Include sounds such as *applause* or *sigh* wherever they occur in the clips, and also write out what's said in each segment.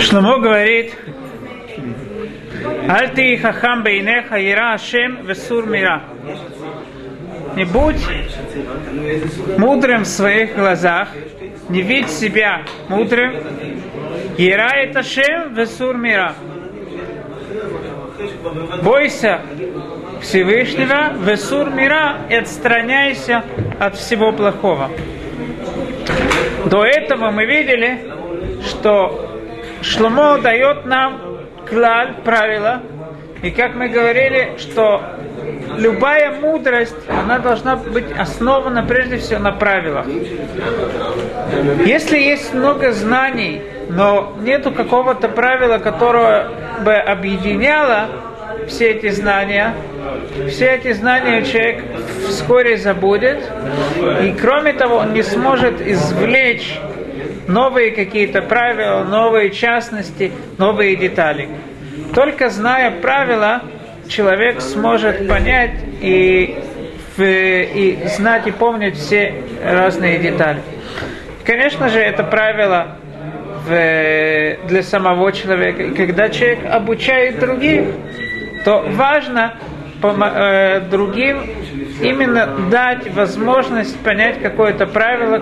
Шломо говорит, Аль ты хахам бейнеха ира ашем весур мира. Не будь мудрым в своих глазах, не видь себя мудрым. Ира это шем весур мира. Бойся Всевышнего, весур мира и отстраняйся от всего плохого. До этого мы видели, что Шломо дает нам клаль, правила, и как мы говорили, что любая мудрость, она должна быть основана прежде всего на правилах. Если есть много знаний, но нету какого-то правила, которое бы объединяло все эти знания, все эти знания человек вскоре забудет, и кроме того, он не сможет извлечь новые какие-то правила, новые частности, новые детали. Только зная правила, человек сможет понять и, и знать и помнить все разные детали. Конечно же, это правило для самого человека. И когда человек обучает других, то важно э, другим именно дать возможность понять какое-то правило,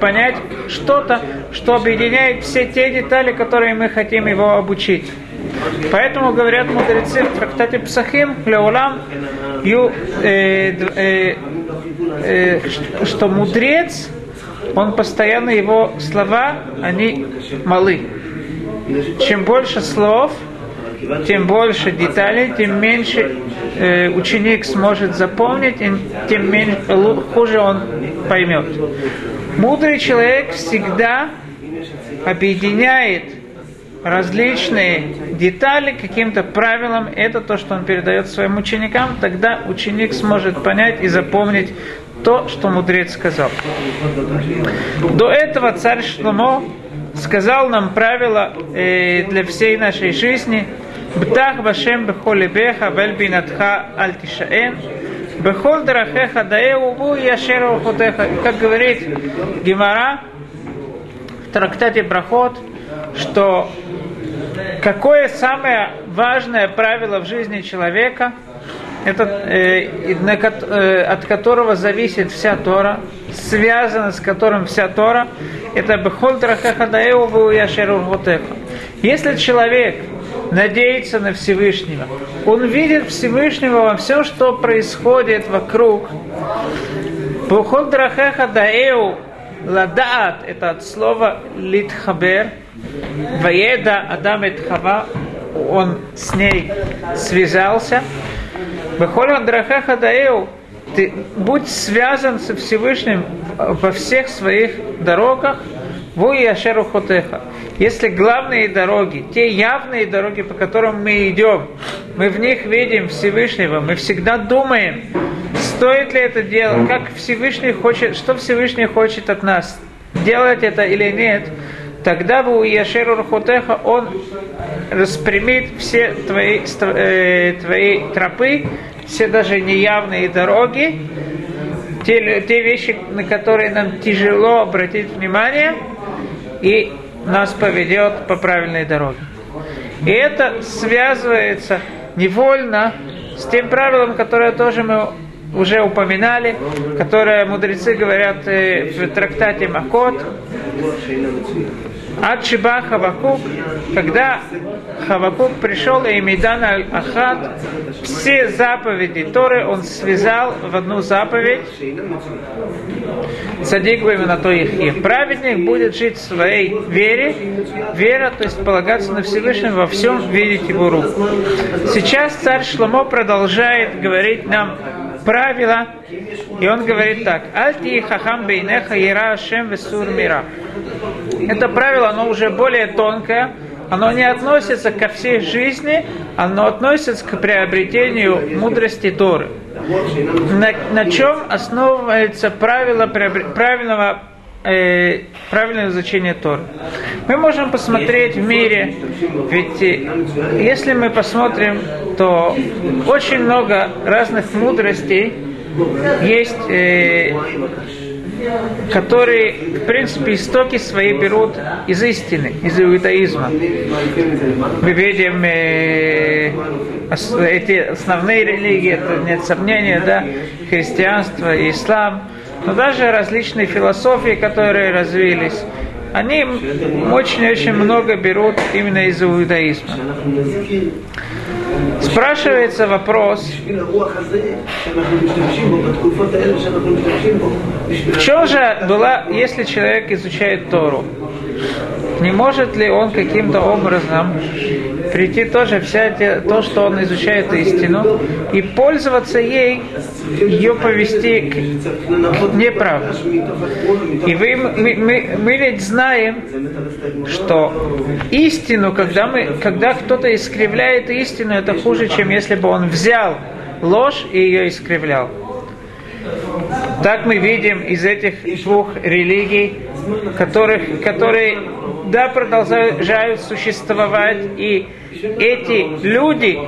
понять что-то, что объединяет все те детали, которые мы хотим его обучить. Поэтому говорят мудрецы в трактате Псахим, Леулам, ю, э, э, э, что мудрец, он постоянно, его слова, они малы. Чем больше слов, тем больше деталей, тем меньше э, ученик сможет запомнить, и тем меньше, хуже он поймет. Мудрый человек всегда объединяет различные детали каким-то правилам. Это то, что он передает своим ученикам. Тогда ученик сможет понять и запомнить то, что мудрец сказал. До этого царь Шломо сказал нам правила э, для всей нашей жизни – Бтах Башем Бехол Лебеха Вель Бинатха Аль Тишаэн Бехол Дарахеха Даэу Яшеру Хотеха. Как говорит Гимара в трактате Брахот, что какое самое важное правило в жизни человека, это, э, на, э, от которого зависит вся Тора, связано с которым вся Тора, это Бехол Дарахеха Даэу Ву Яшеру. Если человек надеется на Всевышнего. Он видит Всевышнего во всем, что происходит вокруг. Бухол драхеха даэу ладаат, это от слова литхабер, ваеда адам et хава, он с ней связался. Бухол драхеха даэу, ты будь связан со Всевышним во всех своих дорогах, Ву и Ашеру Хотеха. Если главные дороги, те явные дороги, по которым мы идем, мы в них видим Всевышнего, мы всегда думаем, стоит ли это делать, как Всевышний хочет, что Всевышний хочет от нас, делать это или нет, тогда бы Яшеру Рахотеха он распрямит все твои, э, твои тропы, все даже неявные дороги, те, те вещи, на которые нам тяжело обратить внимание, и нас поведет по правильной дороге. И это связывается невольно с тем правилом, которое тоже мы уже упоминали, которое мудрецы говорят э, в трактате Макот, от Шиба Хавакук, когда Хавакук пришел и Мидан Ахад, все заповеди Торы он связал в одну заповедь. Садик на то их Праведник будет жить в своей вере. Вера, то есть полагаться на Всевышнего во всем, видеть его руку. Сейчас царь Шломо продолжает говорить нам правила, и он говорит так. Альти хахам бейнеха ира ашем весур мира. Это правило, оно уже более тонкое, оно не относится ко всей жизни, оно относится к приобретению мудрости Торы. На, на чем основывается правило правильного э, правильное изучение Торы. Мы можем посмотреть в мире, ведь э, если мы посмотрим, то очень много разных мудростей есть э, которые, в принципе, истоки свои берут из истины, из иудаизма. Мы видим э, эти основные религии, это нет сомнения, да, христианство ислам, но даже различные философии, которые развились, они очень-очень много берут именно из иудаизма. Спрашивается вопрос, в чем же была, если человек изучает Тору, не может ли он каким-то образом прийти тоже взять то, что он изучает истину, и пользоваться ей, ее повести к, к неправде. И вы, мы, мы, мы ведь знаем, что истину, когда, мы, когда кто-то искривляет истину, это хуже, чем если бы он взял ложь и ее искривлял. Так мы видим из этих двух религий, которых, которые да, продолжают существовать, и эти люди,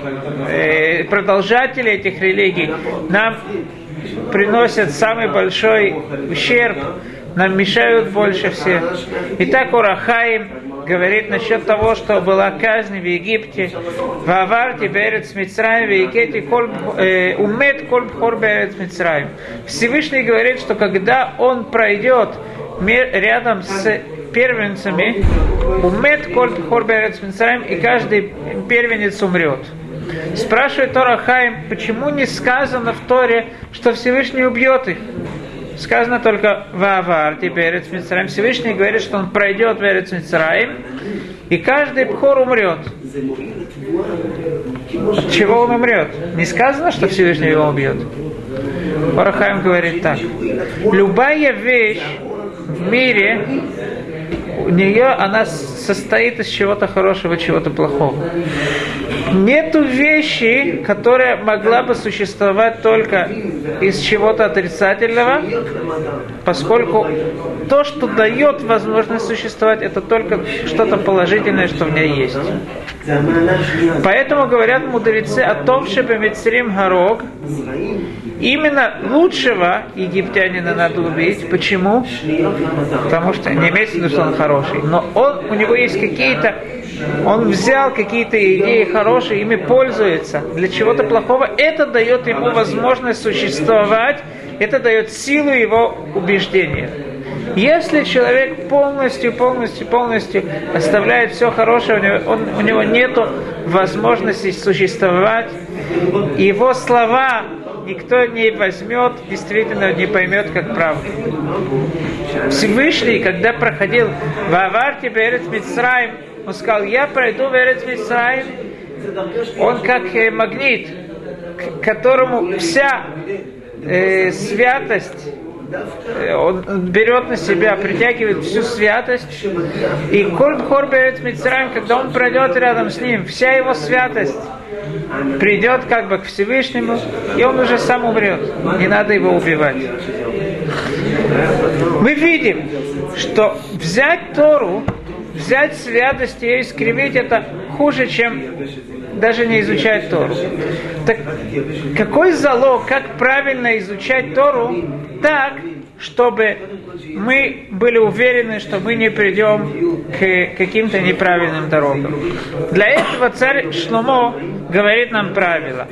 э, продолжатели этих религий, нам приносят самый большой ущерб, нам мешают больше всех. Итак, Урахаим говорит насчет того, что была казнь в Египте. Вавар Берец Мицраем, Вейкети э, Умет Коль Бхор Берец Мицраем. Всевышний говорит, что когда он пройдет рядом с первенцами, умет коль хорберец и каждый первенец умрет. Спрашивает Тора Хайм, почему не сказано в Торе, что Всевышний убьет их? Сказано только Вавар, теперь Мицраим. Всевышний говорит, что он пройдет в Эрец и каждый пхор умрет. Чего он умрет? Не сказано, что Всевышний его убьет. Парахаим говорит так. Любая вещь в мире у нее она состоит из чего-то хорошего, чего-то плохого. Нету вещи, которая могла бы существовать только из чего-то отрицательного, поскольку то, что дает возможность существовать, это только что-то положительное, что в ней есть. Поэтому говорят мудрецы о том, что Мецрим Горог, именно лучшего египтянина надо убить. Почему? Потому что не имеется что он хороший, но он, у него есть какие-то он взял какие-то идеи хорошие, ими пользуется для чего-то плохого, это дает ему возможность существовать, это дает силу его убеждения. Если человек полностью, полностью, полностью оставляет все хорошее, у него, он, у него нет возможности существовать, его слова никто не возьмет, действительно не поймет как правду. Всевышний, когда проходил в Аварте Берет Мицраим, он сказал, я пройду в Эрец он как э, магнит, к которому вся э, святость Э, он берет на себя, притягивает всю святость. И Коль Хорберет Мицраем, когда он пройдет рядом с ним, вся его святость придет как бы к Всевышнему, и он уже сам умрет. Не надо его убивать. Мы видим, что взять Тору, взять святость и ее искривить, это хуже, чем даже не изучать Тору. Так какой залог, как правильно изучать Тору так, чтобы мы были уверены, что мы не придем к каким-то неправильным дорогам. Для этого царь Шломо говорит нам правило.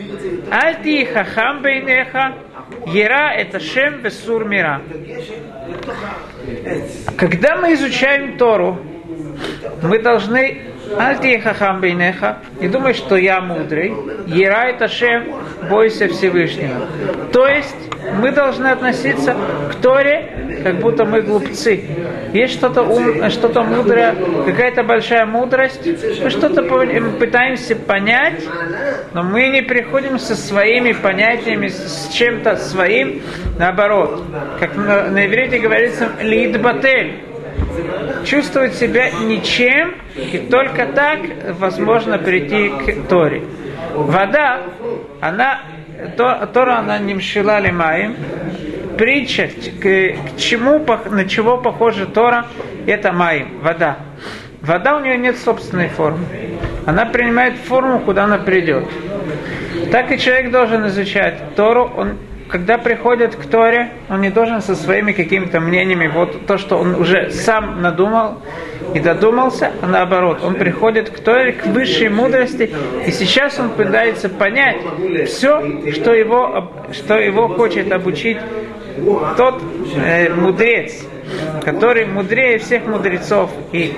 Альти хахам бейнеха, Ера это шем бесур мира. Когда мы изучаем Тору, мы должны Альти хахам бейнеха, не думай, что я мудрый. Ерай Ташем, бойся Всевышнего. То есть мы должны относиться к Торе, как будто мы глупцы. Есть что-то ум, что-то мудрое, какая-то большая мудрость. Мы что-то пытаемся понять, но мы не приходим со своими понятиями, с чем-то своим, наоборот. Как на, на иврите говорится, лидбатель чувствовать себя ничем, и только так возможно прийти к Торе. Вода, она, то, Тора, она не мшила лимаем, притча, к, к чему, на чего похожа Тора, это маим, вода. Вода у нее нет собственной формы. Она принимает форму, куда она придет. Так и человек должен изучать Тору, он когда приходит к Торе, он не должен со своими какими-то мнениями, вот то, что он уже сам надумал и додумался, а наоборот, он приходит к Торе, к высшей мудрости, и сейчас он пытается понять все, что его, что его хочет обучить тот э, мудрец, который мудрее всех мудрецов. И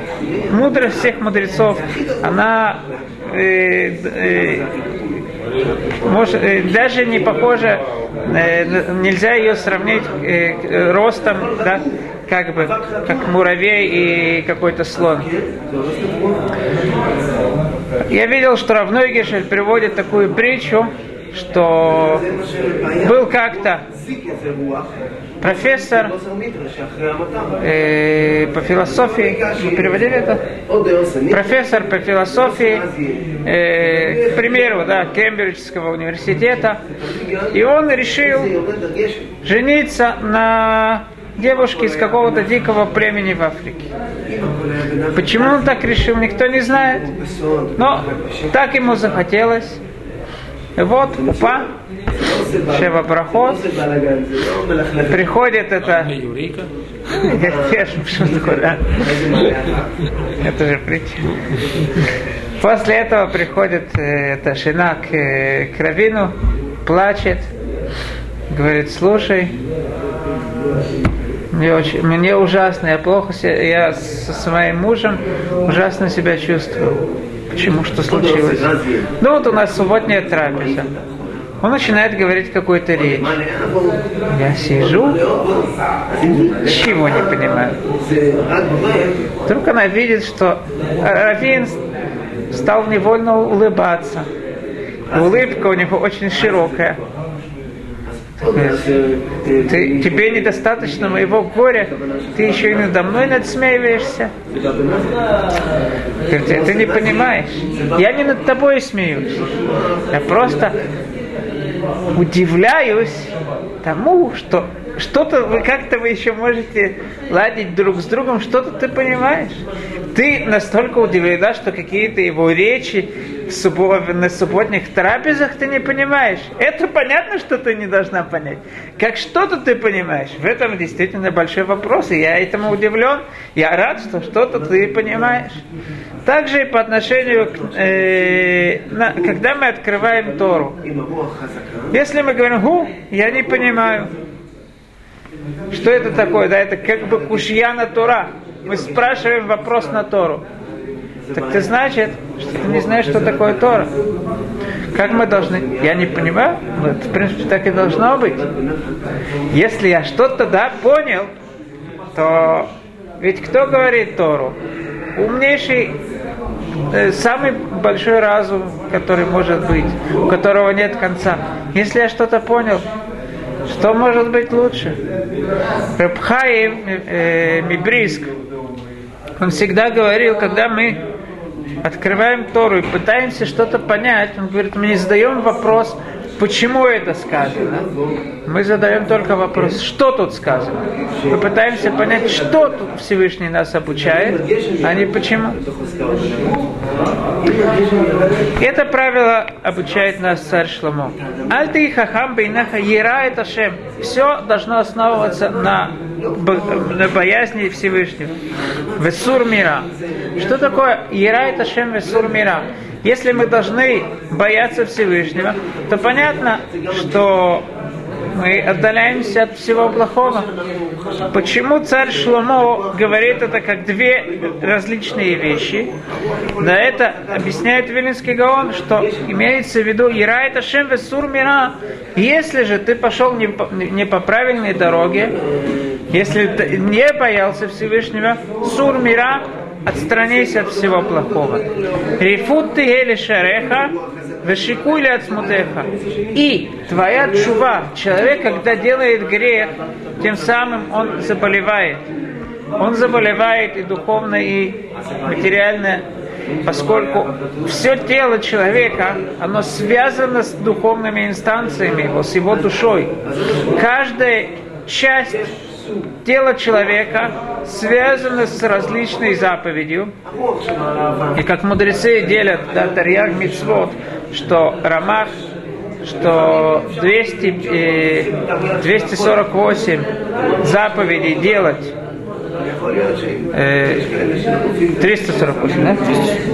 мудрость всех мудрецов, она э, э, может, э, даже не похожа, э, нельзя ее сравнить э, ростом, да, как бы, как муравей и какой-то слон. Я видел, что Равной Гешель приводит такую притчу, что был как-то профессор э, по философии, вы переводили это? Профессор по философии, э, к примеру, да, Кембриджского университета, и он решил жениться на девушке из какого-то дикого племени в Африке. Почему он так решил, никто не знает. Но так ему захотелось. Вот, упа, Шева проход, приходит это... Это же притча. После этого приходит э, эта жена к, э, к Равину, плачет, говорит, слушай, мне, очень, мне ужасно, я плохо себя, я со своим мужем ужасно себя чувствую. Почему? Что случилось? Ну вот у нас субботняя трапеза. Он начинает говорить какую-то речь. Я сижу, ничего не понимаю. Вдруг она видит, что Равин стал невольно улыбаться. Улыбка у него очень широкая. Ты, тебе недостаточно моего горя, ты еще и надо мной надсмеиваешься. Ты, ты не понимаешь. Я не над тобой смеюсь. Я просто удивляюсь тому, что что-то вы как-то вы еще можете ладить друг с другом, что-то ты понимаешь. Ты настолько удивлена, что какие-то его речи суббо- на субботних трапезах ты не понимаешь. Это понятно, что ты не должна понять. Как что-то ты понимаешь. В этом действительно большой вопрос, и я этому удивлен. Я рад, что что-то ты понимаешь. Также и по отношению к, э, на, когда мы открываем Тору. Если мы говорим, гу, я не понимаю. Что это такое? Да, это как бы кушья на Тора. Мы спрашиваем вопрос на Тору. Так ты значит, что ты не знаешь, что такое Тора. Как мы должны? Я не понимаю, но это, в принципе, так и должно быть. Если я что-то, да, понял, то ведь кто говорит Тору? Умнейший, э, самый большой разум, который может быть, у которого нет конца. Если я что-то понял, что может быть лучше? Рабхаим э, Мибриск, он всегда говорил, когда мы открываем Тору и пытаемся что-то понять, он говорит, мы не задаем вопрос, почему это сказано. Мы задаем только вопрос, что тут сказано. Мы пытаемся понять, что тут Всевышний нас обучает, а не почему. Это правило обучает нас царь Шломо. Альты и хахам бейнаха ера это шем. Все должно основываться на, на боязни Всевышнего. Весур мира. Что такое ера это шем весур мира? Если мы должны бояться Всевышнего, то понятно, что мы отдаляемся от всего плохого. Почему царь Шломо говорит это как две различные вещи? Да это объясняет Вилинский Гаон, что имеется в виду Ира это Шем Весур Мира. Если же ты пошел не по, не по правильной дороге, если ты не боялся Всевышнего, Сур Мира, отстранись от всего плохого. Рифут ты гели шареха, вешикули от смутеха. И твоя чува, человек, когда делает грех, тем самым он заболевает. Он заболевает и духовно, и материально, поскольку все тело человека, оно связано с духовными инстанциями его, с его душой. Каждая часть тело человека связано с различной заповедью. И как мудрецы делят да, Тарьяг Мицвод, что Рамах, что 200, 248 заповедей делать 348, да?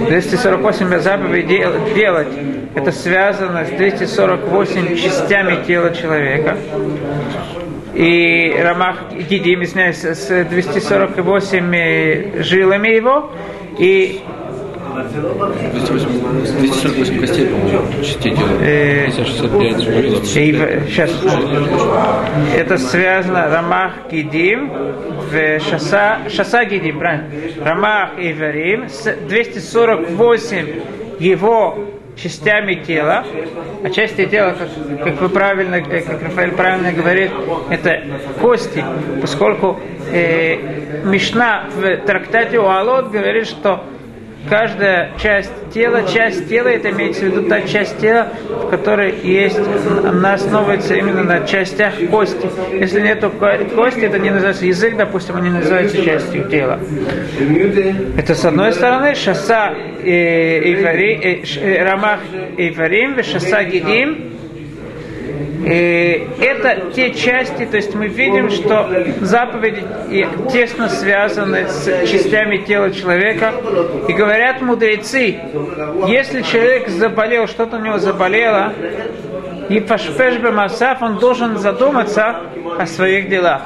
248 заповедей делать. Это связано с 248 частями тела человека. И Рамах Гидим, извиняюсь, с 248 жилами его. И 248 костей, по-моему, тела. 565 говорилось. Сейчас. Это связано Рамах Гидим в Шаса, Шаса Гидим, правильно? Рамах и Верим с 248 его частями тела, а части тела, как, как вы правильно, как Рафаэль правильно говорит, это кости, поскольку э, Мишна в трактате Уалот говорит, что каждая часть тела, часть тела, это имеется в виду та часть тела, в которой есть, она основывается именно на частях кости. Если нету кости, это не называется язык, допустим, они называются частью тела. Это с одной стороны, шаса и ивари, э, рамах иварим, шаса гидим, и это те части, то есть мы видим, что заповеди тесно связаны с частями тела человека. И говорят мудрецы, если человек заболел, что-то у него заболело, и пашпеш масаф, он должен задуматься о своих делах.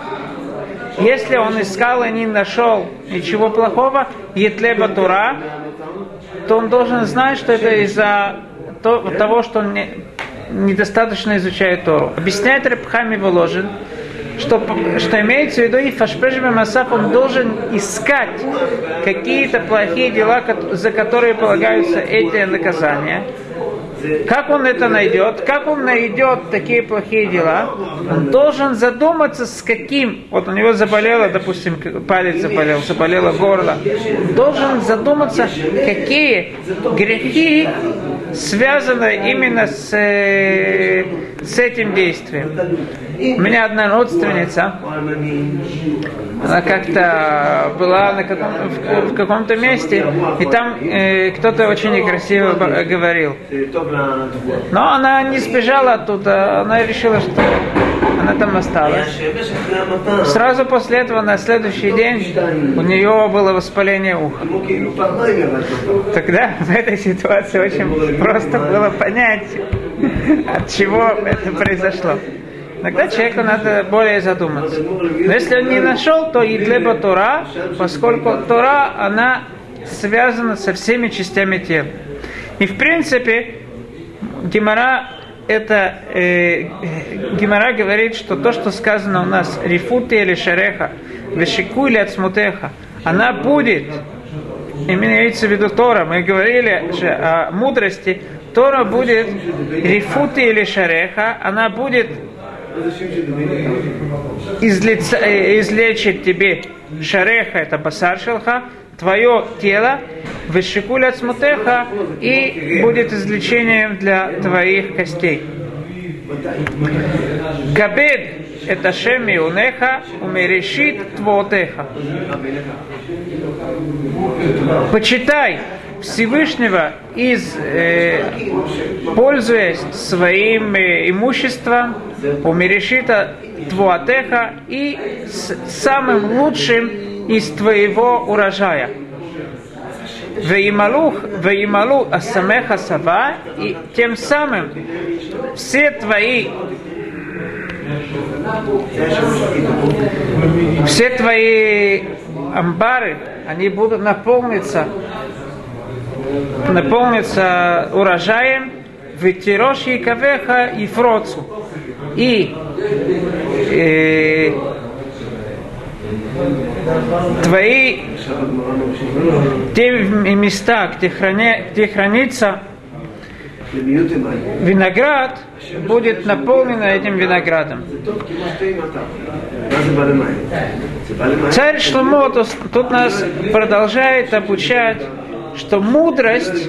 Если он искал и не нашел ничего плохого, етлеба тура, то он должен знать, что это из-за того, что он не, недостаточно изучает Тору. Объясняет Рабхами Воложин, что, что имеется в виду и Фашпешбе Масаф, он должен искать какие-то плохие дела, за которые полагаются эти наказания. Как он это найдет? Как он найдет такие плохие дела? Он должен задуматься, с каким. Вот у него заболело, допустим, палец заболел, заболело горло. Должен задуматься, какие грехи связаны именно с, э, с этим действием. У меня одна родственница, она как-то была на каком, в, в каком-то месте, и там э, кто-то очень некрасиво говорил. Но она не сбежала оттуда, она решила, что она там осталась. Сразу после этого, на следующий день, у нее было воспаление уха. Тогда в этой ситуации очень просто было понять, *laughs* от чего это произошло. Тогда человеку надо более задуматься. Но если он не нашел, то и для Тора, поскольку Тора, она связана со всеми частями тела. И в принципе, Гимара это э, Гимара говорит, что то, что сказано у нас рифуты или шареха, вешику или ацмутеха, она будет, именно имеется в виду Тора, мы говорили же о мудрости, Тора будет рифуты или шареха, она будет излеца, э, излечить тебе шареха, это басар шелха, твое тело, вышикуля смутеха, и будет излечением для твоих костей. Кабед это шеми унеха, умерешит твотеха. Почитай Всевышнего, из, э, пользуясь своим э, имуществом, умерешита твуатеха и с самым лучшим из твоего урожая. Веймалух, веймалу асамеха сава, и тем самым все твои все твои амбары, они будут наполниться, наполниться урожаем, ветерош и кавеха и фроцу. И э, твои те места, где, храня, где хранится виноград, будет наполнено этим виноградом. Царь Шломо тут нас продолжает обучать, что мудрость,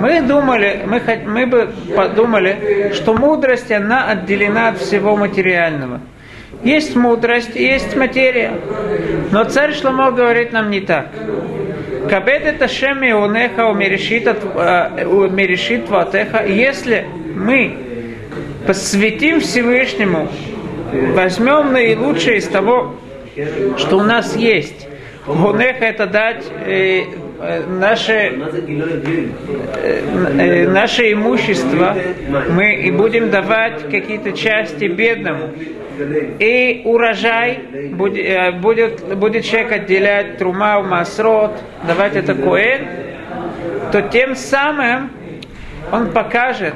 мы думали, мы, мы бы подумали, что мудрость, она отделена от всего материального. Есть мудрость, есть материя. Но царь Шломо говорит нам не так. Кабет это шеми унеха умерешит ватеха. Если мы посвятим Всевышнему, возьмем наилучшее из того, что у нас есть. Гонеха это дать э, э, наше, э, э, наше имущество, мы и будем давать какие-то части бедному. И урожай будет, э, будет, будет человек отделять трума, масрот, давать это коэн, то тем самым он покажет,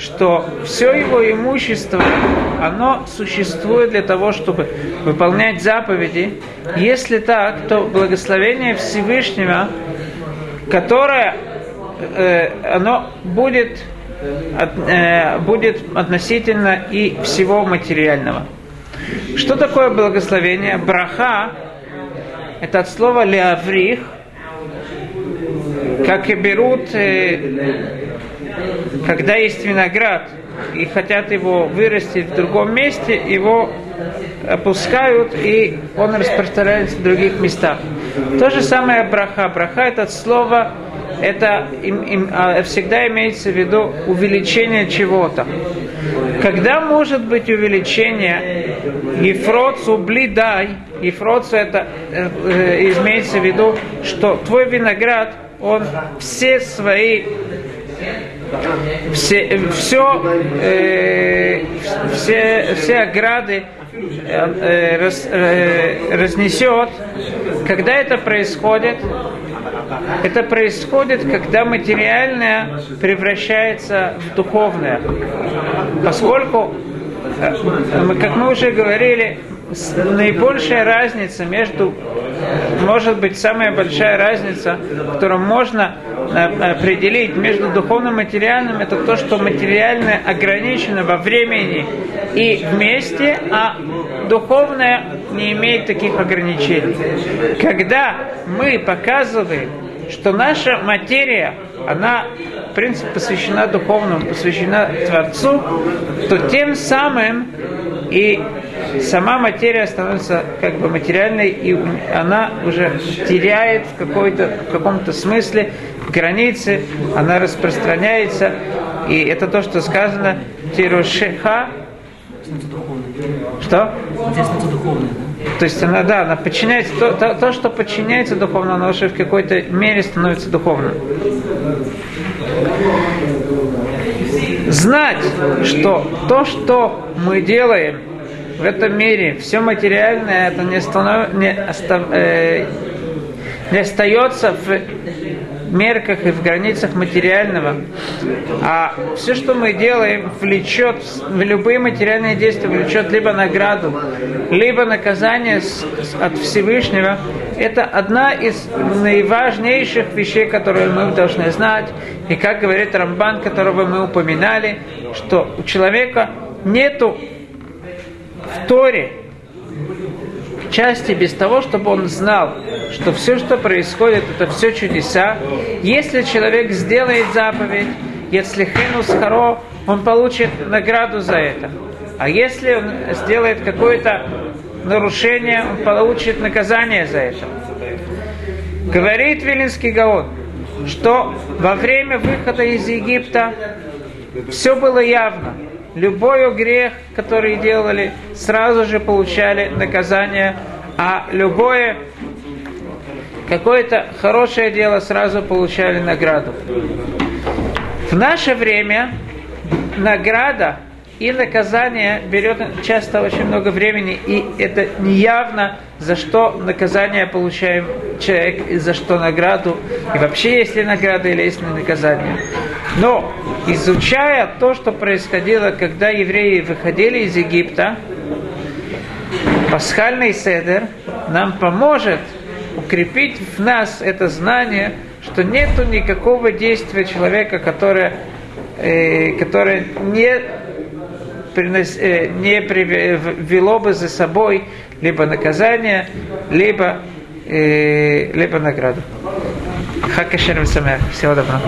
что все его имущество, оно существует для того, чтобы выполнять заповеди. Если так, то благословение Всевышнего, которое э, оно будет, от, э, будет относительно и всего материального. Что такое благословение? Браха – это от слова леаврих, как и берут э, когда есть виноград и хотят его вырастить в другом месте, его опускают, и он распространяется в других местах. То же самое браха. Браха это слово, это им, им, а, всегда имеется в виду увеличение чего-то. Когда может быть увеличение Ефроцу блидай, Ефроцу это э, э, имеется в виду, что твой виноград, он все свои все, все, э, все, все ограды э, э, раз, э, разнесет. Когда это происходит? Это происходит, когда материальное превращается в духовное. Поскольку, э, как мы уже говорили, наибольшая разница между, может быть, самая большая разница, которую можно э, определить между духовным и материальным, это то, что материальное ограничено во времени и вместе, а духовное не имеет таких ограничений. Когда мы показываем, что наша материя, она, в принципе, посвящена духовному, посвящена Творцу, то тем самым и сама материя становится как бы материальной, и она уже теряет в, какой-то, в каком-то смысле границы, она распространяется, и это то, что сказано Тирушеха. Что? То есть она, да, она подчиняется, то, то, то что подчиняется духовно, оно уже в какой-то мере становится духовным. Знать, что то, что мы делаем, в этом мире все материальное это не, станов... не, остав... э... не остается в мерках и в границах материального. А все, что мы делаем, влечет, в любые материальные действия влечет либо награду, либо наказание с, от Всевышнего. Это одна из наиважнейших вещей, которые мы должны знать. И как говорит Рамбан, которого мы упоминали, что у человека нету в Торе части без того, чтобы он знал, что все, что происходит, это все чудеса. Если человек сделает заповедь, если хенус харо, он получит награду за это. А если он сделает какое-то нарушение, он получит наказание за это. Говорит Вилинский Гаон, что во время выхода из Египта все было явно любой грех, который делали, сразу же получали наказание, а любое какое-то хорошее дело сразу получали награду. В наше время награда и наказание берет часто очень много времени, и это неявно, за что наказание получаем человек, и за что награду, и вообще есть ли награда или есть ли наказание. Но изучая то, что происходило, когда евреи выходили из Египта, пасхальный седер нам поможет укрепить в нас это знание, что нету никакого действия человека, которое, э, которое не принос, э, не привело бы за собой либо наказание, либо, э, либо награду. Хакашер Всего доброго.